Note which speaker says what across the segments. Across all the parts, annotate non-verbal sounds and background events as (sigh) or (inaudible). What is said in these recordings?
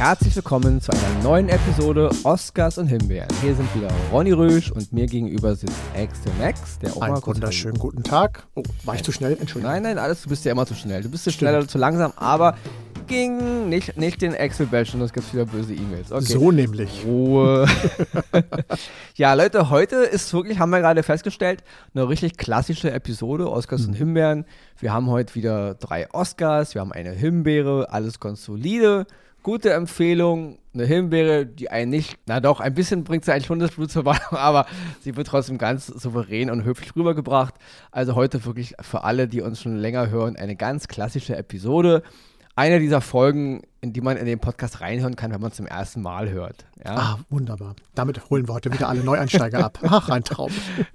Speaker 1: herzlich willkommen zu einer neuen Episode Oscars und Himbeeren. Hier sind wieder Ronny Rösch und mir gegenüber sitzt Axel Max, der auch
Speaker 2: Einen wunderschönen guten Tag. Oh, war ich zu schnell? Entschuldigung.
Speaker 1: Nein, nein, alles, du bist ja immer zu schnell. Du bist zu schnell oder zu langsam, aber ging nicht, nicht den Axel bashen, es gibt wieder böse E-Mails. Okay.
Speaker 2: So nämlich.
Speaker 1: Ruhe. (laughs) ja, Leute, heute ist wirklich, haben wir gerade festgestellt, eine richtig klassische Episode, Oscars und Himbeeren. Wir haben heute wieder drei Oscars, wir haben eine Himbeere, alles ganz solide. Gute Empfehlung, eine Himbeere, die einen nicht, na doch, ein bisschen bringt sie eigentlich schon das Blut zur Wandlung, (laughs) aber sie wird trotzdem ganz souverän und höflich rübergebracht. Also heute wirklich für alle, die uns schon länger hören, eine ganz klassische Episode eine dieser Folgen, in die man in den Podcast reinhören kann, wenn man zum ersten Mal hört. Ja,
Speaker 2: Ah, wunderbar. Damit holen wir heute wieder alle Neueinsteiger ab. (laughs) Ach, ein Traum.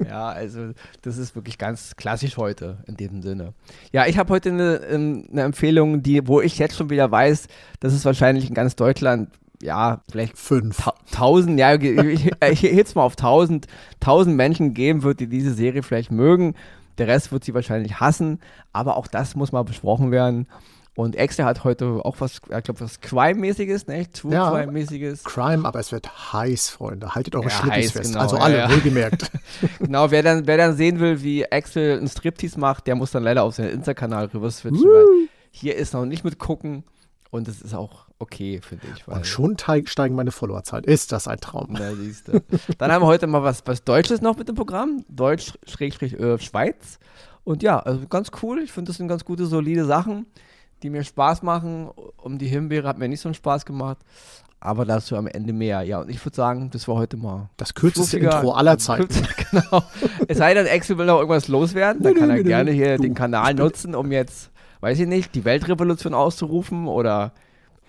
Speaker 1: ja also das ist wirklich ganz klassisch heute in diesem Sinne. Ja, ich habe heute eine, ähm, eine Empfehlung, die, wo ich jetzt schon wieder weiß, dass es wahrscheinlich in ganz Deutschland ja, vielleicht
Speaker 2: Fünf.
Speaker 1: ta tausend, ja, ich, ich mal auf tausend, tausend Menschen geben wird, die diese Serie vielleicht mögen. Der Rest wird sie wahrscheinlich hassen, aber auch das muss mal besprochen werden. Und Extra hat heute auch was, ich glaube, was Crime-mäßiges, ne? True
Speaker 2: Ja.
Speaker 1: Crime-mäßiges.
Speaker 2: Crime, aber es wird heiß, Freunde. Haltet eure
Speaker 1: Ja,
Speaker 2: Schlippis
Speaker 1: heiß,
Speaker 2: fest.
Speaker 1: genau,
Speaker 2: also alle,
Speaker 1: ja.
Speaker 2: wohlgemerkt. (laughs)
Speaker 1: Genau, wer dann, wer dann sehen will, wie Axel einen Striptease macht, der muss dann leider auf seinen Insta-Kanal rüber switchen, weil hier ist noch nicht mit gucken und es ist auch okay, finde ich.
Speaker 2: Und schon teig- steigen meine Followerzahlen. Ist das ein Traum?
Speaker 1: Na, siehste. Dann haben wir heute mal was, was Deutsches noch mit dem Programm. Deutsch, Schrägstrich, äh. Und ja, also ganz cool. Ich finde, das sind ganz gute, solide Sachen, die mir Spaß machen. Um die Himbeere hat mir nicht so einen Spaß gemacht. Aber dazu am Ende mehr. Ja, und ich würde sagen, das war heute mal.
Speaker 2: Das kürzeste. Intro aller Zeiten. (laughs)
Speaker 1: genau. Es sei denn, Axel will noch irgendwas loswerden. Dann kann er gerne hier
Speaker 2: Du,
Speaker 1: den Kanal nutzen, um jetzt, weiß ich nicht, die Weltrevolution auszurufen oder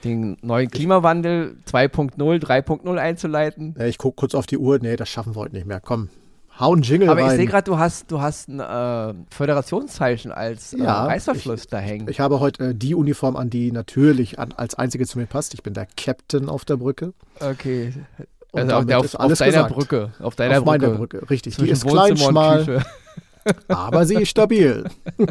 Speaker 1: den neuen Klimawandel 2.0, 3.0 einzuleiten.
Speaker 2: Ich gucke kurz auf die Uhr. Nee, das schaffen wir heute nicht mehr. Komm, hau einen Jingle
Speaker 1: Aber ich
Speaker 2: rein.
Speaker 1: sehe gerade, du hast, du hast ein äh, Föderationszeichen als äh,
Speaker 2: Ja,
Speaker 1: Reißverschluss da hängen.
Speaker 2: ich habe heute äh, die Uniform an, die natürlich an, als einzige zu mir passt. Ich bin der Captain auf der Brücke.
Speaker 1: okay.
Speaker 2: Und
Speaker 1: Also auf,
Speaker 2: damit
Speaker 1: auf, auf deiner
Speaker 2: gesagt.
Speaker 1: Brücke. Auf deiner
Speaker 2: auf
Speaker 1: Brücke.
Speaker 2: meiner Brücke. Richtig. Die
Speaker 1: Zwischen
Speaker 2: ist klein, schmal, (laughs) aber sie ist stabil. (laughs)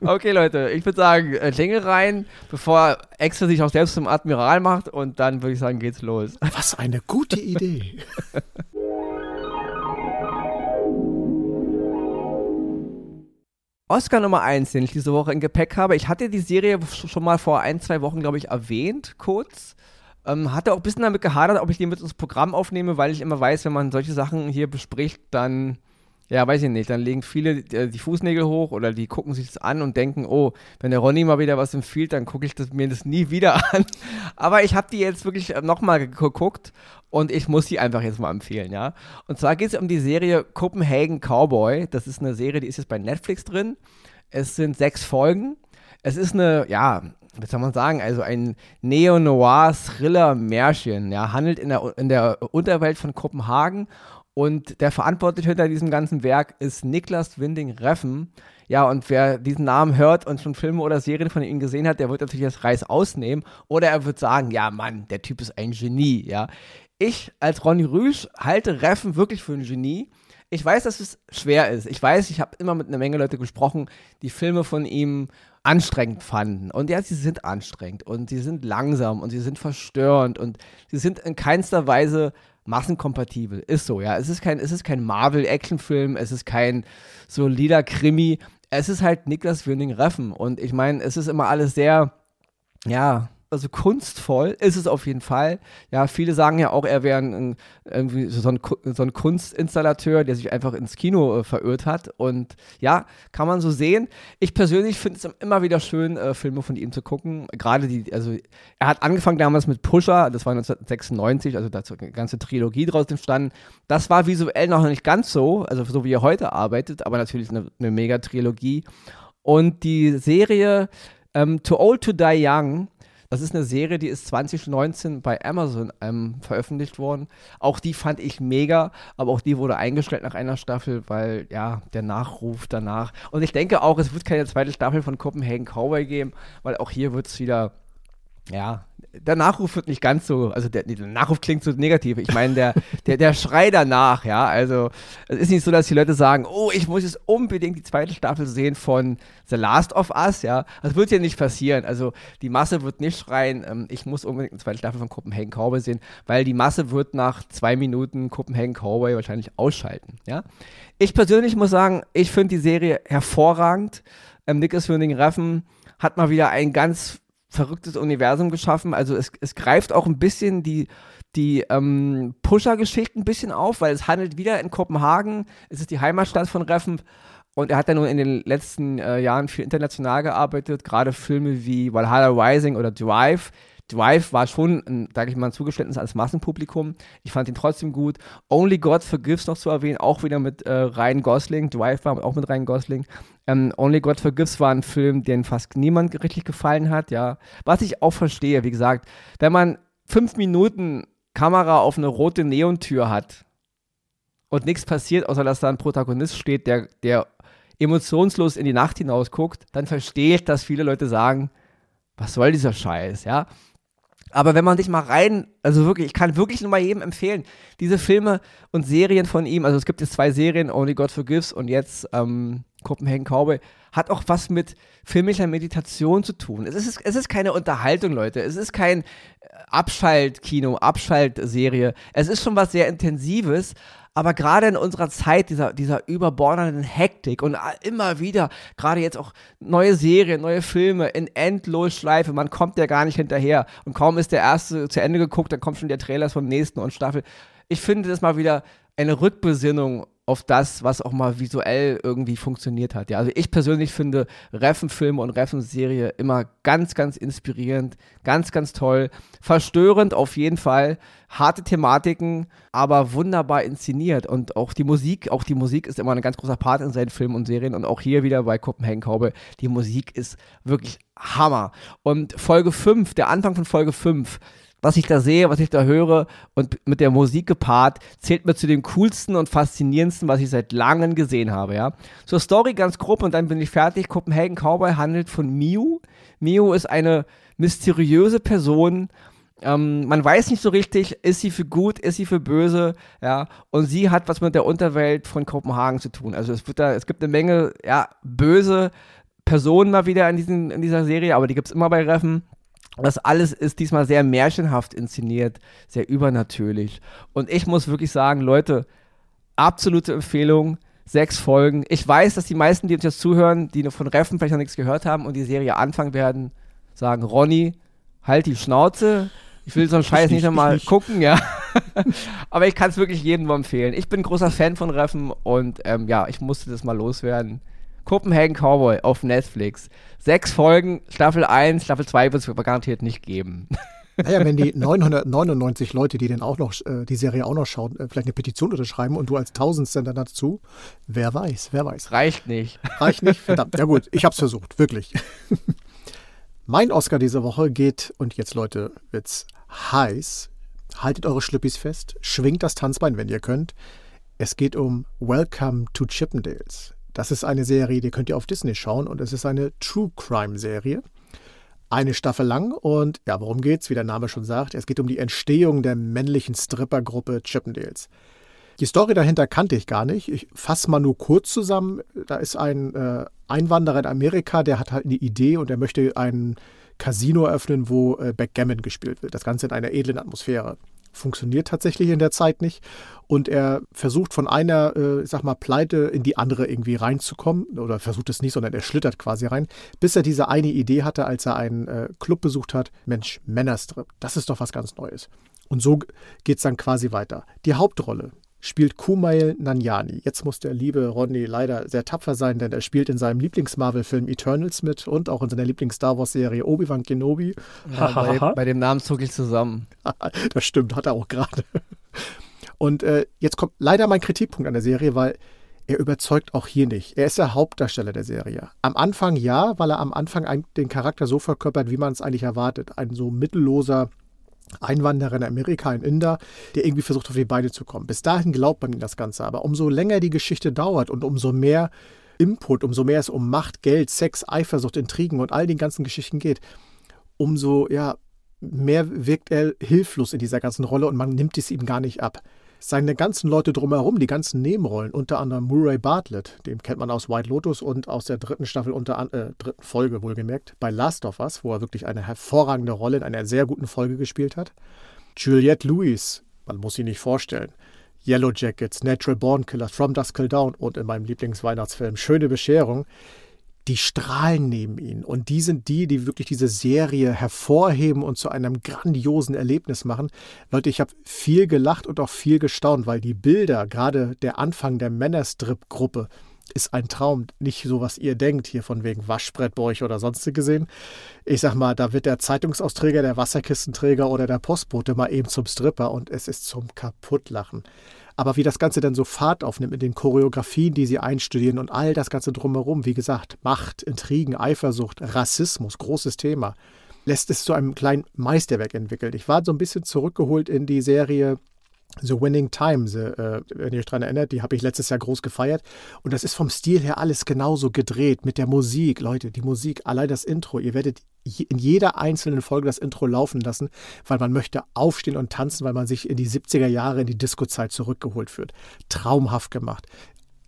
Speaker 1: Okay, Leute, ich würde sagen, äh, Jingle rein, bevor Axel sich auch selbst zum Admiral macht und dann würde ich sagen, geht's los.
Speaker 2: Was eine gute Idee. (laughs)
Speaker 1: Oscar Nummer 1, den ich diese Woche im Gepäck habe. Ich hatte die Serie sch- schon mal vor ein, zwei Wochen, glaube ich, erwähnt, kurz. Ähm, hatte auch ein bisschen damit gehadert, ob ich die mit ins Programm aufnehme, weil ich immer weiß, wenn man solche Sachen hier bespricht, dann, ja, weiß ich nicht, dann legen viele äh, die Fußnägel hoch oder die gucken sich das an und denken, oh, wenn der Ronny mal wieder was empfiehlt, dann gucke ich das, mir das nie wieder (laughs) an. Aber ich habe die jetzt wirklich nochmal geguckt und ich muss sie einfach jetzt mal empfehlen, ja. Und zwar geht es um die Serie Copenhagen Cowboy. Das ist eine Serie, die ist jetzt bei Netflix drin. Es sind sechs Folgen. Es ist eine, ja, was soll man sagen, also ein Neo-Noir-Thriller-Märchen, ja, handelt in der, in der Unterwelt von Kopenhagen und der Verantwortliche hinter diesem ganzen Werk ist Niklas Winding Reffen. Ja, und wer diesen Namen hört und schon Filme oder Serien von ihm gesehen hat, der wird natürlich das Reis ausnehmen oder er wird sagen, ja Mann, der Typ ist ein Genie, ja. Ich als Ronny Rüsch halte Reffen wirklich für ein Genie. Ich weiß, dass es schwer ist. Ich weiß, ich habe immer mit einer Menge Leute gesprochen, die Filme von ihm anstrengend fanden. Und ja, sie sind anstrengend und sie sind langsam und sie sind verstörend und sie sind in keinster Weise massenkompatibel. Ist so, ja. Es ist kein, es ist kein Marvel-Actionfilm, es ist kein solider Krimi. Es ist halt Niklas Winding Reffen. Und ich meine, es ist immer alles sehr, ja, also kunstvoll ist es auf jeden Fall. Ja, viele sagen ja auch, er wäre ein, irgendwie so ein, so ein Kunstinstallateur, der sich einfach ins Kino äh, verirrt hat. Und ja, kann man so sehen. Ich persönlich finde es immer wieder schön, äh, Filme von ihm zu gucken. Gerade die, also er hat angefangen damals mit Pusher, das war 1996, also da ist eine ganze Trilogie draus entstanden. Das war visuell noch nicht ganz so, also so wie er heute arbeitet, aber natürlich eine, eine Mega-Trilogie. Und die Serie ähm, Too Old to Die Young, das ist eine Serie, die ist 2019 bei Amazon ähm, veröffentlicht worden. Auch die fand ich mega, aber auch die wurde eingestellt nach einer Staffel, weil ja, der Nachruf danach. Und ich denke auch, es wird keine zweite Staffel von Copenhagen Cowboy geben, weil auch hier wird es wieder Ja, der Nachruf wird nicht ganz so, also der, der Nachruf klingt so negativ. Ich meine, der, (laughs) der, der Schrei danach, ja, also es ist nicht so, dass die Leute sagen, oh, ich muss jetzt unbedingt die zweite Staffel sehen von The Last of Us, ja. Das wird ja nicht passieren. Also die Masse wird nicht schreien, ähm, ich muss unbedingt eine zweite Staffel von Copenhagen Cowboy sehen, weil die Masse wird nach zwei Minuten Copenhagen Cowboy wahrscheinlich ausschalten, ja. Ich persönlich muss sagen, ich finde die Serie hervorragend. Ähm, Nick Winding Reffen hat mal wieder ein ganz verrücktes Universum geschaffen. Also es, es greift auch ein bisschen die, die ähm, Pusher-Geschichte ein bisschen auf, weil es handelt wieder in Kopenhagen. Es ist die Heimatstadt von Reffen. Und er hat ja nun in den letzten äh, Jahren viel international gearbeitet, gerade Filme wie Valhalla Rising oder Drive. Drive war schon, sage ich mal, ein Zugeständnis als Massenpublikum. Ich fand ihn trotzdem gut. Only God Forgives noch zu erwähnen, auch wieder mit äh, Ryan Gosling. Drive war auch mit Ryan Gosling. Ähm, Only God Forgives war ein Film, den fast niemand richtig gefallen hat, ja. Was ich auch verstehe, wie gesagt, wenn man fünf Minuten Kamera auf eine rote Neontür hat und nichts passiert, außer dass da ein Protagonist steht, der, der emotionslos in die Nacht hinaus guckt, dann verstehe ich, dass viele Leute sagen, was soll dieser Scheiß, ja? Aber wenn man sich mal rein, also wirklich, ich kann wirklich nur mal jedem empfehlen, diese Filme und Serien von ihm, also es gibt jetzt zwei Serien, Only God Forgives und jetzt ähm, Copenhagen Cowboy, hat auch was mit filmischer Meditation zu tun. Es ist, es ist keine Unterhaltung, Leute. Es ist kein äh, Abschaltkino, Abschaltserie. Es ist schon was sehr Intensives, aber gerade in unserer Zeit, dieser, dieser überbordenden Hektik und immer wieder, gerade jetzt auch neue Serien, neue Filme in Endlosschleife, man kommt ja gar nicht hinterher. Und kaum ist der erste zu Ende geguckt, dann kommt schon der Trailer vom nächsten und Staffel. Ich finde das mal wieder eine Rückbesinnung auf das, was auch mal visuell irgendwie funktioniert hat. Ja, also ich persönlich finde Reffen-Filme und Reffen-Serie immer ganz, ganz inspirierend, ganz, ganz toll, verstörend auf jeden Fall, harte Thematiken, aber wunderbar inszeniert und auch die Musik, auch die Musik ist immer ein ganz großer Part in seinen Filmen und Serien und auch hier wieder bei Copenhagen Cowboy, die Musik ist wirklich Hammer. Und Folge 5, der Anfang von Folge 5, was ich da sehe, was ich da höre und mit der Musik gepaart, zählt mir zu den coolsten und faszinierendsten, was ich seit langem gesehen habe, ja. Zur Story ganz grob und dann bin ich fertig. Copenhagen Cowboy handelt von Miu. Miu ist eine mysteriöse Person, ähm, man weiß nicht so richtig, ist sie für gut, ist sie für böse, ja, und sie hat was mit der Unterwelt von Kopenhagen zu tun. Also es wird da, es gibt eine Menge, ja, böse Personen mal wieder in, diesen, in dieser Serie, aber die gibt es immer bei Reffen. Das alles ist diesmal sehr märchenhaft inszeniert, sehr übernatürlich. Und ich muss wirklich sagen, Leute, absolute Empfehlung. Sechs Folgen. Ich weiß, dass die meisten, die uns jetzt zuhören, die von Reffen vielleicht noch nichts gehört haben und die Serie anfangen werden, sagen, Ronny, halt die Schnauze. Ich will so einen Scheiß nicht (laughs) nochmal gucken, ja. (laughs) Aber ich kann es wirklich jedem empfehlen. Ich bin großer Fan von Reffen und ähm, ja, ich musste das mal loswerden. Copenhagen Cowboy auf Netflix. Sechs Folgen, Staffel 1, Staffel 2 wird es garantiert nicht geben. (laughs)
Speaker 2: Naja, wenn die (laughs) 999 Leute, die denn auch noch äh, die Serie auch noch schauen, äh, vielleicht eine Petition unterschreiben und du als Tausendster dann dazu, wer weiß, wer weiß.
Speaker 1: Reicht nicht.
Speaker 2: Reicht nicht? (laughs) Verdammt. Ja gut, ich hab's versucht, wirklich. mein Oscar diese Woche geht, und jetzt Leute, wird's heiß. Haltet eure Schlüppis fest, schwingt das Tanzbein, wenn ihr könnt. Es geht um Welcome to Chippendales. Das ist eine Serie, die könnt ihr auf Disney schauen und es ist eine True Crime Serie. Eine Staffel lang und ja, worum geht's? Wie der Name schon sagt, es geht um die Entstehung der männlichen Strippergruppe Chippendales. Die Story dahinter kannte ich gar nicht. Ich fasse mal nur kurz zusammen. Da ist ein äh, Einwanderer in Amerika, der hat halt eine Idee und er möchte ein Casino öffnen, wo äh, Backgammon gespielt wird. Das Ganze in einer edlen Atmosphäre funktioniert tatsächlich in der Zeit nicht. Und er versucht von einer, äh, ich sag mal, Pleite in die andere irgendwie reinzukommen. Oder versucht es nicht, sondern er schlittert quasi rein, bis er diese eine Idee hatte, als er einen äh, Club besucht hat. Mensch, Männerstrip, das ist doch was ganz Neues. Und so geht es dann quasi weiter. Die Hauptrolle spielt Kumail Nanjani. Jetzt muss der liebe Rodney leider sehr tapfer sein, denn er spielt in seinem Lieblings-Marvel-Film Eternals mit und auch in seiner Lieblings-Star Wars-Serie Obi-Wan Kenobi. (laughs)
Speaker 1: Ja, bei, bei, dem Namen zucke ich zusammen. (laughs)
Speaker 2: das stimmt, hat er auch gerade. Und äh, jetzt kommt leider mein Kritikpunkt an der Serie, weil er überzeugt auch hier nicht. Er ist der Hauptdarsteller der Serie. Am Anfang ja, weil er am Anfang den Charakter so verkörpert, wie man es eigentlich erwartet. Ein so mittelloser Einwanderer in Amerika, ein Inder, der irgendwie versucht, auf die Beine zu kommen. Bis dahin glaubt man ihm das Ganze. Aber umso länger die Geschichte dauert und umso mehr Input, umso mehr es um Macht, Geld, Sex, Eifersucht, Intrigen und all den ganzen Geschichten geht, umso ja, mehr wirkt er hilflos in dieser ganzen Rolle und man nimmt es ihm gar nicht ab. Seine ganzen Leute drumherum, die ganzen Nebenrollen, unter anderem Murray Bartlett, den kennt man aus White Lotus und aus der dritten Staffel, unter äh, dritten Folge wohlgemerkt, bei Last of Us, wo er wirklich eine hervorragende Rolle in einer sehr guten Folge gespielt hat. Juliette Lewis, man muss sie nicht vorstellen. Yellow Jackets, Natural Born Killers, From Dusk Till Dawn und in meinem Lieblingsweihnachtsfilm Schöne Bescherung die strahlen neben ihnen. Und die sind die, die wirklich diese Serie hervorheben und zu einem grandiosen Erlebnis machen. Leute, ich habe viel gelacht und auch viel gestaunt, weil die Bilder, gerade der Anfang der Männerstrip-Gruppe, ist ein Traum. Nicht so, was ihr denkt, hier von wegen Waschbrett bei euch oder sonst gesehen. Ich sag mal, da wird der Zeitungsausträger, der Wasserkistenträger oder der Postbote mal eben zum Stripper und es ist zum Kaputtlachen. Aber wie das Ganze dann so Fahrt aufnimmt mit den Choreografien, die sie einstudieren und all das Ganze drumherum, wie gesagt, Macht, Intrigen, Eifersucht, Rassismus, großes Thema, lässt es zu einem kleinen Meisterwerk entwickeln. Ich war so ein bisschen zurückgeholt in die Serie The Winning Time, the, äh, wenn ihr euch daran erinnert, die habe ich letztes Jahr groß gefeiert. Und das ist vom Stil her alles genauso gedreht mit der Musik. Leute, die Musik, allein das Intro. Ihr werdet in jeder einzelnen Folge das Intro laufen lassen, weil man möchte aufstehen und tanzen, weil man sich in die 70er Jahre, in die Disco-Zeit zurückgeholt führt. Traumhaft gemacht.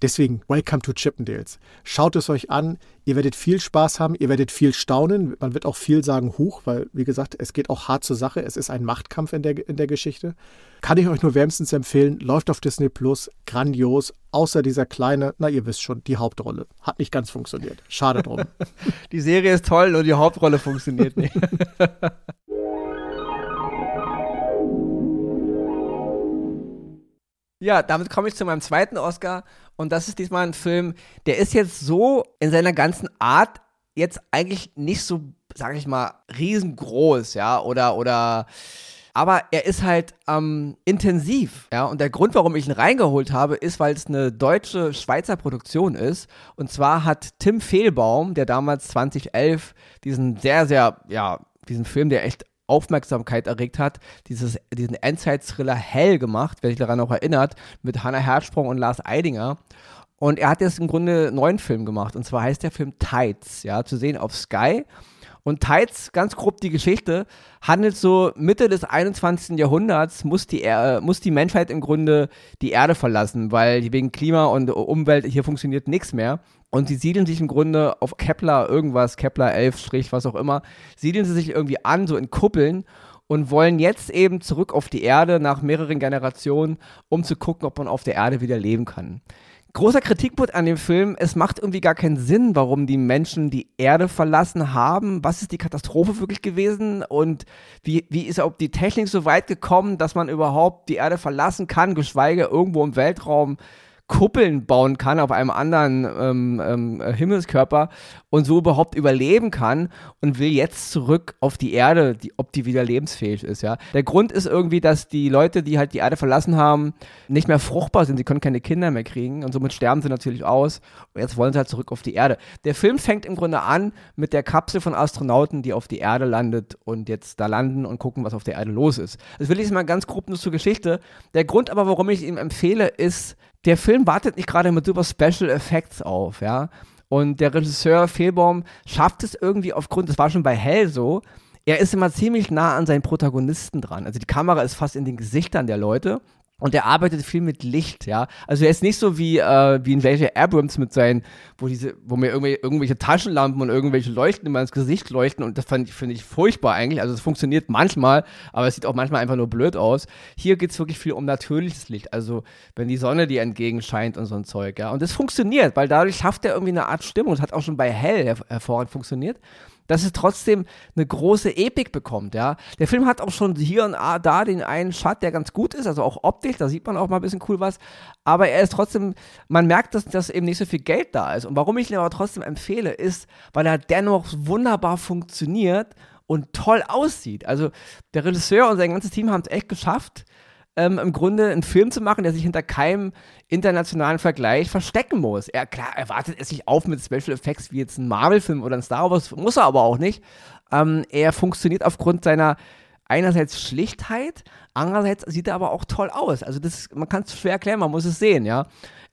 Speaker 2: Deswegen, welcome to Chippendales. Schaut es euch an. Ihr werdet viel Spaß haben. Ihr werdet viel staunen. Man wird auch viel sagen, huch, weil, wie gesagt, es geht auch hart zur Sache. Es ist ein Machtkampf in der, in der Geschichte. Kann ich euch nur wärmstens empfehlen. Läuft auf Disney Plus. Grandios. Außer dieser kleine, na, ihr wisst schon, die Hauptrolle. Hat nicht ganz funktioniert. Schade drum. (laughs)
Speaker 1: die Serie ist toll und die Hauptrolle funktioniert nicht. (laughs) Ja, damit komme ich zu meinem zweiten Oscar. Und das ist diesmal ein Film, der ist jetzt so in seiner ganzen Art jetzt eigentlich nicht so, sage ich mal, riesengroß, ja, oder, oder, aber er ist halt ähm, intensiv, ja. Und der Grund, warum ich ihn reingeholt habe, ist, weil es eine deutsche Schweizer Produktion ist. Und zwar hat Tim Fehlbaum, der damals 2011 diesen sehr, sehr, ja, diesen Film, der echt Aufmerksamkeit erregt hat, dieses, diesen Endzeit-Thriller Hell gemacht, wer sich daran auch erinnert, mit Hannah Herzsprung und Lars Eidinger. Und er hat jetzt im Grunde einen neuen Film gemacht. Und zwar heißt der Film Tides, ja, zu sehen auf Sky. Und Tides, ganz grob die Geschichte, handelt so Mitte des 21. Jahrhunderts muss die, er muss die Menschheit im Grunde die Erde verlassen, weil wegen Klima und Umwelt hier funktioniert nichts mehr. Und sie siedeln sich im Grunde auf Kepler irgendwas, Kepler 11 Strich, was auch immer, siedeln sie sich irgendwie an, so in Kuppeln und wollen jetzt eben zurück auf die Erde nach mehreren Generationen, um zu gucken, ob man auf der Erde wieder leben kann. Großer Kritikpunkt an dem Film, es macht irgendwie gar keinen Sinn, warum die Menschen die Erde verlassen haben. Was ist die Katastrophe wirklich gewesen? Und wie, wie ist auch die Technik so weit gekommen, dass man überhaupt die Erde verlassen kann, geschweige irgendwo im Weltraum Kuppeln bauen kann auf einem anderen ähm, ähm, Himmelskörper und so überhaupt überleben kann und will jetzt zurück auf die Erde, die, ob die wieder lebensfähig ist, ja. Der Grund ist irgendwie, dass die Leute, die halt die Erde verlassen haben, nicht mehr fruchtbar sind, sie können keine Kinder mehr kriegen und somit sterben sie natürlich aus und jetzt wollen sie halt zurück auf die Erde. Der Film fängt im Grunde an mit der Kapsel von Astronauten, die auf die Erde landet und jetzt da landen und gucken, was auf der Erde los ist. Das will ich mal ganz grob nur zur Geschichte. Der Grund aber, warum ich ihm empfehle, ist, der Film wartet nicht gerade mit super Special Effects auf, ja. Und der Regisseur Fehlbaum schafft es irgendwie aufgrund, das war schon bei Hell so, er ist immer ziemlich nah an seinen Protagonisten dran. Also die Kamera ist fast in den Gesichtern der Leute. Und er arbeitet viel mit Licht, ja. Also er ist nicht so wie, äh, wie in J.J. Abrams mit seinen, wo diese, wo mir irgendwelche, irgendwelche Taschenlampen und irgendwelche Leuchten immer ins Gesicht leuchten und das finde ich furchtbar eigentlich. Also es funktioniert manchmal, aber es sieht auch manchmal einfach nur blöd aus. Hier geht es wirklich viel um natürliches Licht, also wenn die Sonne dir entgegenscheint und so ein Zeug, ja. Und das funktioniert, weil dadurch schafft er irgendwie eine Art Stimmung. Das hat auch schon bei Hell her hervorragend funktioniert dass es trotzdem eine große Epik bekommt, ja. Der Film hat auch schon hier und da den einen Shot, der ganz gut ist, also auch optisch, da sieht man auch mal ein bisschen cool was, aber er ist trotzdem, man merkt, dass, dass eben nicht so viel Geld da ist. Und warum ich ihn aber trotzdem empfehle, ist, weil er dennoch wunderbar funktioniert und toll aussieht. Also der Regisseur und sein ganzes Team haben es echt geschafft, ähm, im Grunde einen Film zu machen, der sich hinter keinem internationalen Vergleich verstecken muss. Er, klar, erwartet es sich auf mit Special Effects wie jetzt ein Marvel-Film oder ein Star Wars, muss er aber auch nicht. Ähm, er funktioniert aufgrund seiner einerseits Schlichtheit, andererseits sieht er aber auch toll aus. Also das, man kann es schwer erklären, man muss es sehen, ja.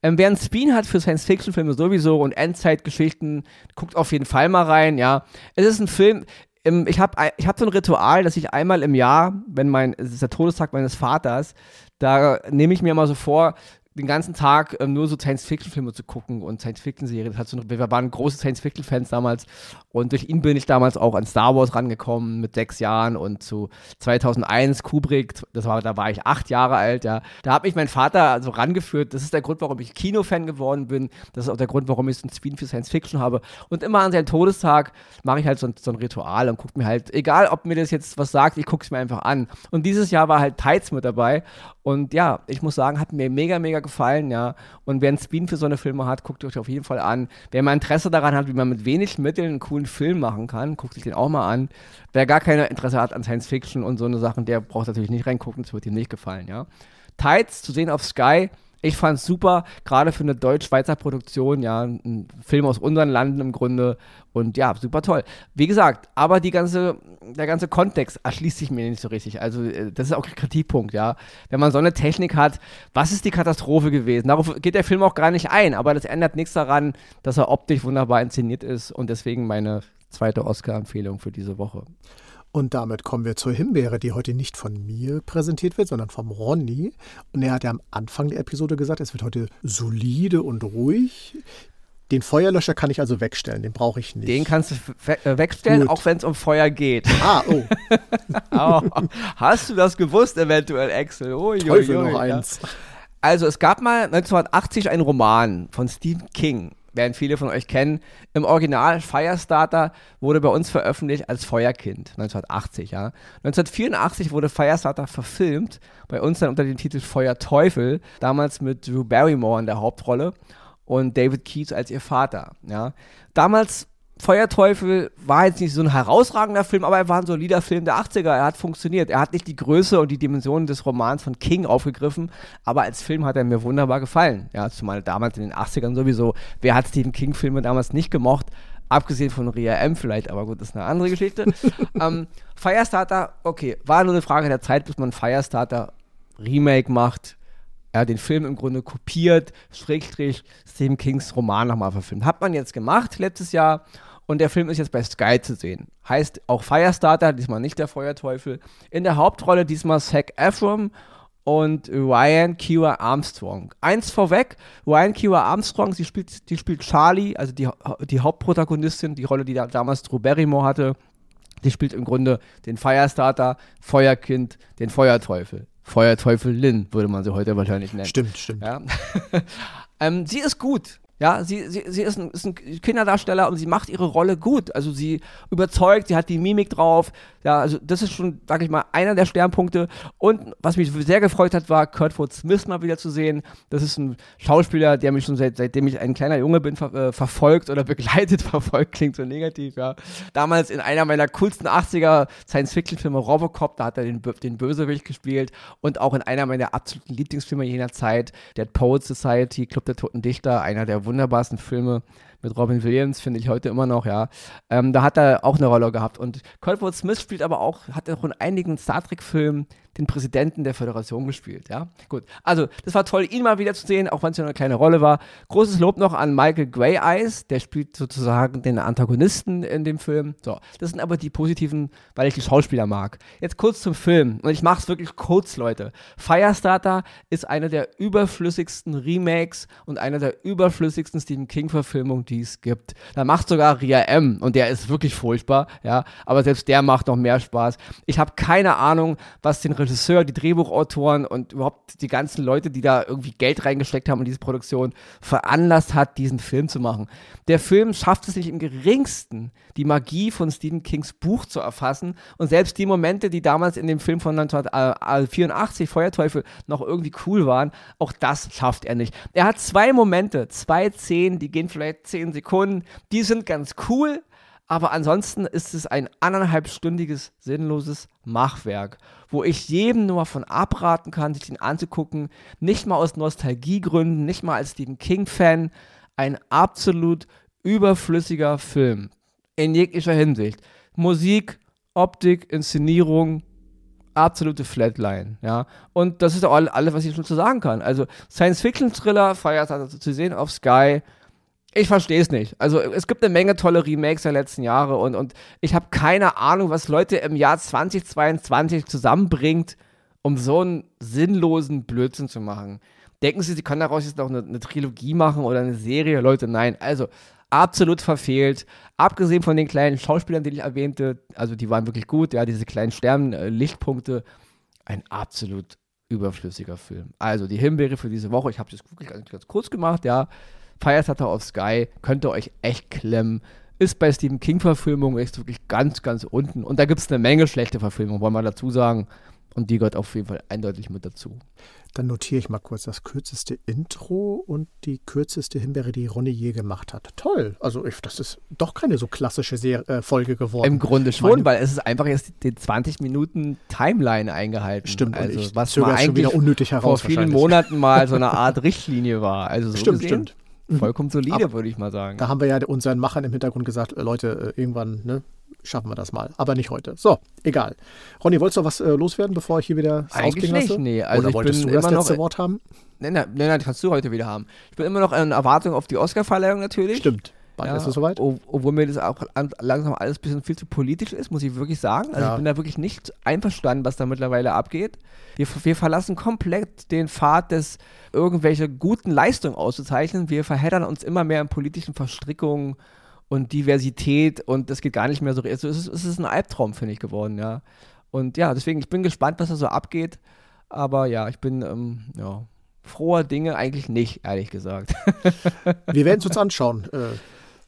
Speaker 1: Ähm, wer einen Spin hat für Science-Fiction-Filme sowieso und Endzeitgeschichten, guckt auf jeden Fall mal rein, ja. Es ist ein Film, ich habe ich hab so ein Ritual, dass ich einmal im Jahr, wenn mein, es ist der Todestag meines Vaters, da nehme ich mir mal so vor, den ganzen Tag ähm, nur so Science-Fiction-Filme zu gucken und Science-Fiction-Serien. So, wir waren große Science-Fiction-Fans damals und durch ihn bin ich damals auch an Star Wars rangekommen mit sechs Jahren und zu 2001 Kubrick, das war, da war ich acht Jahre alt, ja. Da hat mich mein Vater also rangeführt. Das ist der Grund, warum ich Kinofan geworden bin. Das ist auch der Grund, warum ich so ein Spin für Science-Fiction habe. Und immer an seinem Todestag mache ich halt so ein, so ein Ritual und gucke mir halt, egal ob mir das jetzt was sagt, ich gucke es mir einfach an. Und dieses Jahr war halt Tides mit dabei und ja, ich muss sagen, hat mir mega, mega gefallen, ja. Und wer einen Spin für so eine Filme hat, guckt euch auf jeden Fall an. Wer mal Interesse daran hat, wie man mit wenig Mitteln einen coolen Film machen kann, guckt sich den auch mal an. Wer gar kein Interesse hat an Science Fiction und so eine Sachen, der braucht natürlich nicht reingucken, das wird ihm nicht gefallen, ja. Tides zu sehen auf Sky, ich fand es super, gerade für eine deutsch-schweizer Produktion, ja, ein Film aus unseren Landen im Grunde und ja, super toll. Wie gesagt, aber die ganze, der ganze Kontext erschließt sich mir nicht so richtig. Also, äh, das ist auch ein Kritikpunkt, ja. Wenn man so eine Technik hat, was ist die Katastrophe gewesen? Darauf geht der Film auch gar nicht ein, aber das ändert nichts daran, dass er optisch wunderbar inszeniert ist und deswegen meine zweite Oscar-Empfehlung für diese Woche.
Speaker 2: Und damit kommen wir zur Himbeere, die heute nicht von mir präsentiert wird, sondern vom Ronny. Und er hat ja am Anfang der Episode gesagt, es wird heute solide und ruhig. Den Feuerlöscher kann ich also wegstellen, den brauche ich nicht.
Speaker 1: Den kannst du we äh, wegstellen, Gut. auch wenn es um Feuer geht. (laughs)
Speaker 2: Ah, oh. (laughs)
Speaker 1: oh. Hast du das gewusst, eventuell, Axel?
Speaker 2: Oh, Teufel noch eins.
Speaker 1: Also, es gab mal 1980 einen Roman von Stephen King werden viele von euch kennen. Im Original Firestarter wurde bei uns veröffentlicht als Feuerkind, 1980, ja. 1984 wurde Firestarter verfilmt, bei uns dann unter dem Titel Feuerteufel, damals mit Drew Barrymore in der Hauptrolle und David Keats als ihr Vater, ja. Damals Feuerteufel war jetzt nicht so ein herausragender Film, aber er war ein solider Film der 80er. Er hat funktioniert. Er hat nicht die Größe und die Dimensionen des Romans von King aufgegriffen, aber als Film hat er mir wunderbar gefallen. Ja, zumal damals in den 80ern sowieso. Wer hat Stephen King-Filme damals nicht gemocht? Abgesehen von Ria M vielleicht, aber gut, das ist eine andere Geschichte. (laughs) ähm, Firestarter, okay, war nur eine Frage der Zeit, bis man Firestarter Remake macht. Er hat den Film im Grunde kopiert, Schrägstrich Stephen Kings Roman nochmal verfilmt. Hat man jetzt gemacht letztes Jahr und der Film ist jetzt bei Sky zu sehen. Heißt auch Firestarter, diesmal nicht der Feuerteufel. In der Hauptrolle diesmal Zac Efron und Ryan Kira Armstrong. Eins vorweg, Ryan Kira Armstrong, sie spielt, die spielt Charlie, also die, die Hauptprotagonistin, die Rolle, die da, damals Drew Barrymore hatte. Die spielt im Grunde den Firestarter, Feuerkind, den Feuerteufel. Feuerteufel Lynn, würde man sie heute wahrscheinlich nennen.
Speaker 2: Stimmt, stimmt.
Speaker 1: Ja? (laughs) ähm, sie ist gut. Ja, sie, sie, sie ist, ein, ist ein Kinderdarsteller und sie macht ihre Rolle gut. Also sie überzeugt, sie hat die Mimik drauf. Ja, also das ist schon, sag ich mal, einer der Sternpunkte. Und was mich sehr gefreut hat, war Kurtwood Smith mal wieder zu sehen. Das ist ein Schauspieler, der mich schon seit, seitdem ich ein kleiner Junge bin, ver äh, verfolgt oder (laughs) begleitet. Verfolgt klingt so negativ, ja. Damals in einer meiner coolsten 80er Science-Fiction-Filme, Robocop, da hat er den, den Bösewicht gespielt. Und auch in einer meiner absoluten Lieblingsfilme jener Zeit, Dead Poet Society, Club der Toten Dichter, einer der wunderbarsten Filme mit Robin Williams, finde ich heute immer noch, ja. Ähm, da hat er auch eine Rolle gehabt. Und Coltwood Smith spielt aber auch, hat auch in einigen Star Trek-Filmen den Präsidenten der Föderation gespielt, ja. Gut. Also, das war toll, ihn mal wieder zu sehen, auch wenn es ja eine kleine Rolle war. Großes Lob noch an Michael Grey Eyes, der spielt sozusagen den Antagonisten in dem Film. So, das sind aber die positiven, weil ich die Schauspieler mag. Jetzt kurz zum Film. Und ich mache es wirklich kurz, Leute. Firestarter ist eine der überflüssigsten Remakes und eine der überflüssigsten Stephen King-Verfilmungen, die es gibt. Da macht sogar Ria M. und der ist wirklich furchtbar, ja. Aber selbst der macht noch mehr Spaß. Ich habe keine Ahnung, was den Regisseur, die Drehbuchautoren und überhaupt die ganzen Leute, die da irgendwie Geld reingesteckt haben in diese Produktion, veranlasst hat, diesen Film zu machen. Der Film schafft es nicht im geringsten, die Magie von Stephen Kings Buch zu erfassen und selbst die Momente, die damals in dem Film von 1984 Feuerteufel noch irgendwie cool waren, auch das schafft er nicht. Er hat zwei Momente, zwei Szenen, die gehen vielleicht zehn Sekunden, die sind ganz cool, aber ansonsten ist es ein anderthalbstündiges, sinnloses Machwerk, wo ich jedem nur von abraten kann, sich den anzugucken. Nicht mal aus Nostalgiegründen, nicht mal als Stephen King-Fan. Ein absolut überflüssiger Film. In jeglicher Hinsicht. Musik, Optik, Inszenierung, absolute Flatline, ja. Und das ist auch alles, was ich schon zu sagen kann. Also Science-Fiction-Thriller, Feiertag zu sehen auf Sky, Ich verstehe es nicht. Also es gibt eine Menge tolle Remakes der letzten Jahre und, und ich habe keine Ahnung, was Leute im Jahr 2022 zusammenbringt, um so einen sinnlosen Blödsinn zu machen. Denken Sie, Sie können daraus jetzt noch eine, eine Trilogie machen oder eine Serie? Leute, nein. Also absolut verfehlt. Abgesehen von den kleinen Schauspielern, die ich erwähnte, also die waren wirklich gut, ja, diese kleinen Sternen, äh, ein absolut überflüssiger Film. Also die Himbeere für diese Woche, ich habe das wirklich ganz, ganz kurz gemacht, ja. Firestarter auf Sky, könnt ihr euch echt klemmen. Ist bei Stephen King-Verfilmungen echt wirklich ganz, ganz unten. Und da gibt es eine Menge schlechte Verfilmungen, wollen wir dazu sagen. Und die gehört auf jeden Fall eindeutig mit dazu.
Speaker 2: Dann notiere ich mal kurz das kürzeste Intro und die kürzeste Himbeere, die Ronny je gemacht hat. Toll. Also ich, das ist doch keine so klassische Serie, äh, Folge geworden.
Speaker 1: Im Grunde schon, meine, weil es ist einfach jetzt die 20 Minuten Timeline eingehalten.
Speaker 2: Stimmt.
Speaker 1: Also was mal eigentlich
Speaker 2: unnötig heraus,
Speaker 1: vor vielen Monaten mal so eine (laughs) Art Richtlinie war. Also so
Speaker 2: stimmt,
Speaker 1: gesehen,
Speaker 2: stimmt.
Speaker 1: Vollkommen solide, würde ich mal sagen.
Speaker 2: Da haben wir ja unseren Machern im Hintergrund gesagt, äh, Leute, äh, irgendwann, ne, schaffen wir das mal. Aber nicht heute. So, egal. Ronny, wolltest du noch was äh, loswerden, bevor ich hier wieder
Speaker 1: Eigentlich nicht,
Speaker 2: lasse?
Speaker 1: nee. Also
Speaker 2: Oder
Speaker 1: ich
Speaker 2: wolltest
Speaker 1: bin
Speaker 2: du das letzte
Speaker 1: noch,
Speaker 2: Wort haben?
Speaker 1: Nein, nein, nein, kannst du heute wieder haben. Ich bin immer noch in Erwartung auf die Oscarverleihung natürlich.
Speaker 2: Stimmt. Bald
Speaker 1: Ja,
Speaker 2: ist es soweit.
Speaker 1: ob- Obwohl mir das auch an- langsam alles ein bisschen viel zu politisch ist, muss ich wirklich sagen. Also
Speaker 2: Ja.
Speaker 1: ich bin da wirklich nicht einverstanden, was da mittlerweile abgeht. Wir, wir verlassen komplett den Pfad des irgendwelche guten Leistungen auszuzeichnen. Wir verheddern uns immer mehr in politischen Verstrickungen und Diversität und das geht gar nicht mehr so. Also es, ist, es ist ein Albtraum, finde ich, geworden, ja. Und ja, deswegen, ich bin gespannt, was da so abgeht. Aber ja, ich bin, ähm, ja, froher Dinge eigentlich nicht, ehrlich gesagt.
Speaker 2: Wir werden es uns anschauen. Äh,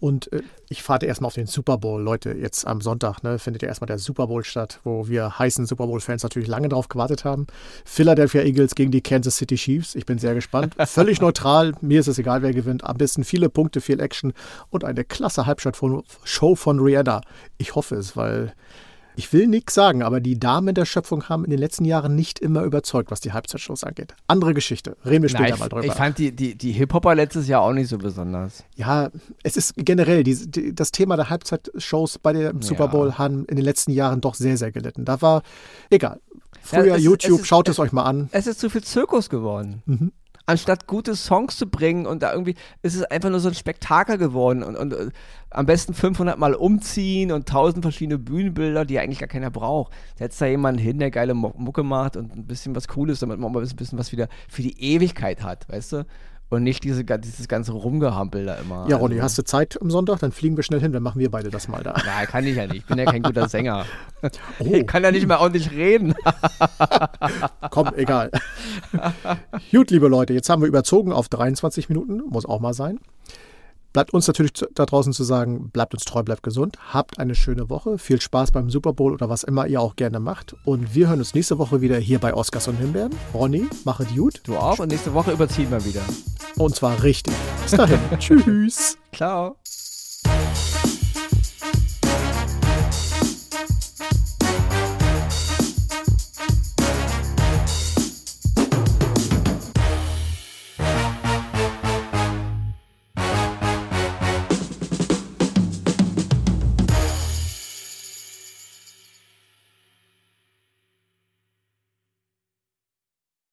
Speaker 2: und äh, ich fahre erstmal auf den Super Bowl. Leute, jetzt am Sonntag ne, findet ja erstmal der Super Bowl statt, wo wir heißen Super Bowl-Fans natürlich lange drauf gewartet haben. Philadelphia Eagles gegen die Kansas City Chiefs. Ich bin sehr gespannt. (laughs) Völlig neutral. Mir ist es egal, wer gewinnt. Am besten viele Punkte, viel Action und eine klasse Halbzeit-Show von Rihanna. Ich hoffe es, weil ich will nichts sagen, aber die Damen der Schöpfung haben in den letzten Jahren nicht immer überzeugt, was die Halbzeitshows angeht. Andere Geschichte. Reden wir später
Speaker 1: Nein,
Speaker 2: mal drüber.
Speaker 1: ich fand die, die, die Hip-Hopper letztes Jahr auch nicht so besonders.
Speaker 2: Ja, es ist generell, die, die, das Thema der Halbzeitshows bei dem Super
Speaker 1: Ja.
Speaker 2: Bowl haben in den letzten Jahren doch sehr, sehr gelitten. Da war, egal. Früher
Speaker 1: Ja, es
Speaker 2: YouTube,
Speaker 1: es ist-
Speaker 2: schaut es euch mal an.
Speaker 1: Es ist zu viel Zirkus geworden.
Speaker 2: Mhm.
Speaker 1: Anstatt gute Songs zu bringen und da irgendwie, ist es einfach nur so ein Spektakel geworden und, und äh, am besten 500 Mal umziehen und 1000 verschiedene Bühnenbilder, die eigentlich gar keiner braucht. Setzt da jemanden hin, der geile Mucke macht und ein bisschen was Cooles, damit man mal ein bisschen was wieder für die Ewigkeit hat, weißt du? Und nicht diese, dieses ganze Rumgehampel da immer.
Speaker 2: Ja, Ronny,
Speaker 1: Also-
Speaker 2: hast du Zeit am Sonntag? Dann fliegen wir schnell hin, dann machen wir beide das mal da. (laughs)
Speaker 1: Ja, kann ich ja nicht. Ich bin ja kein guter (laughs) Sänger.
Speaker 2: Oh,
Speaker 1: Ich kann ja nicht mehr ordentlich reden. (laughs)
Speaker 2: komm, egal. Gut, liebe Leute, jetzt haben wir überzogen auf 23 Minuten, muss auch mal sein. Bleibt uns natürlich da draußen zu sagen, bleibt uns treu, bleibt gesund, habt eine schöne Woche, viel Spaß beim Super Bowl oder was immer ihr auch gerne macht. Und wir hören uns nächste Woche wieder hier bei Oscars und Himbeeren. Ronny, machet gut.
Speaker 1: Du auch und nächste Woche überziehen wir wieder.
Speaker 2: Und zwar richtig. Bis dahin. (laughs) Tschüss.
Speaker 1: Ciao.